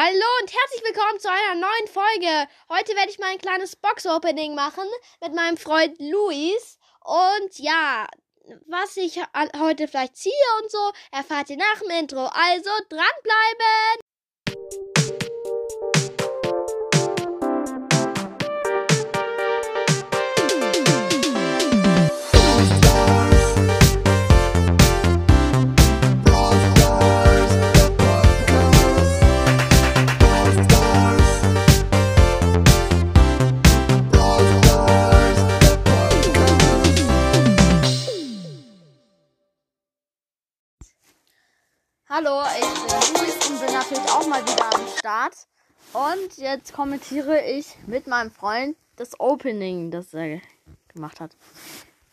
Hallo und herzlich willkommen zu einer neuen Folge. Heute werde ich mal ein kleines Box-Opening machen mit meinem Freund Luis. Und ja, was ich heute vielleicht ziehe und so, erfahrt ihr nach dem Intro. Also dranbleiben! Hallo, ich bin Luis und bin natürlich auch mal wieder am Start. Und jetzt kommentiere ich mit meinem Freund das Opening, das er gemacht hat.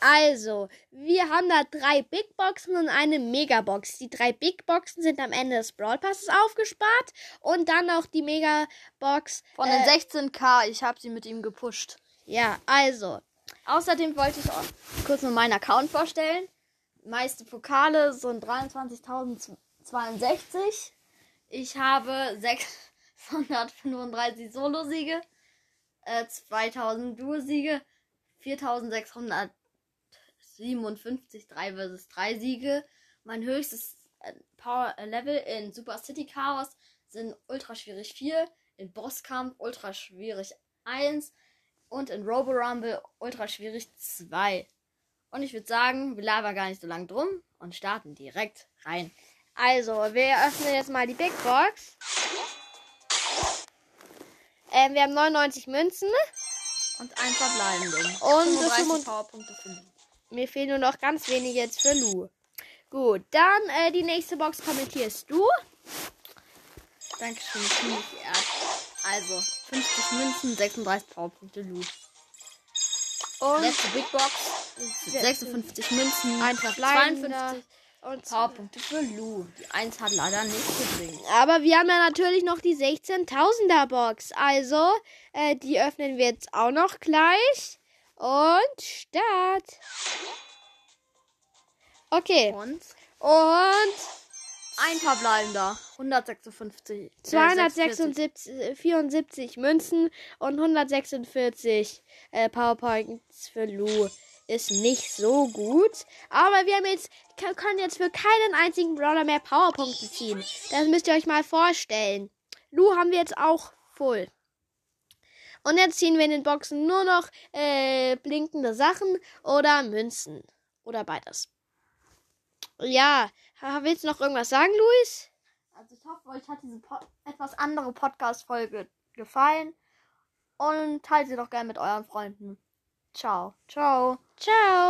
Also, wir haben da drei Big Boxen und eine Megabox. Die drei Big Boxen sind am Ende des Brawl Passes aufgespart und dann noch die Megabox. Von den äh, 16k, ich habe sie mit ihm gepusht. Ja, also. Außerdem wollte ich auch kurz nur meinen Account vorstellen. Meiste Pokale sind 23.000 62. Ich habe 635 Solo-Siege, äh, 2000 Duo-Siege, 4657 3 vs 3 Siege. Mein höchstes äh, Power-Level in Super City Chaos sind ultra schwierig 4, in Bosskampf ultra schwierig 1 und in Robo Rumble ultra schwierig 2. Und ich würde sagen, wir labern gar nicht so lange drum und starten direkt rein. Also, wir öffnen jetzt mal die Big Box. Ähm, wir haben 99 Münzen. Und ein verbleibenden. Und 35 Powerpunkte für Lu. Mir fehlen nur noch ganz wenige jetzt für Lu. Gut, dann äh, die nächste Box kommentierst du. Dankeschön, ziemlich geehrt. Also, 50 Münzen, 36 Powerpunkte Lu. Und letzte Big Box. 56 Münzen, ein 52 und Powerpunkte für Lu. Die 1 hat leider nicht gebringt. Aber wir haben ja natürlich noch die 16.000er Box. Also, äh, die öffnen wir jetzt auch noch gleich. Und Start. Okay. Und? Und. Ein verbleibender. 156. 274 Münzen und 146 äh, Powerpoints für Lu ist nicht so gut. Aber wir haben jetzt, können jetzt für keinen einzigen Brawler mehr Powerpunkte ziehen. Das müsst ihr euch mal vorstellen. Lu haben wir jetzt auch voll. Und jetzt ziehen wir in den Boxen nur noch äh, blinkende Sachen oder Münzen. Oder beides. Ja, willst du noch irgendwas sagen, Luis? Also ich hoffe, euch hat diese etwas andere Podcast-Folge gefallen. Und teilt sie doch gerne mit euren Freunden. Ciao. Ciao. Ciao.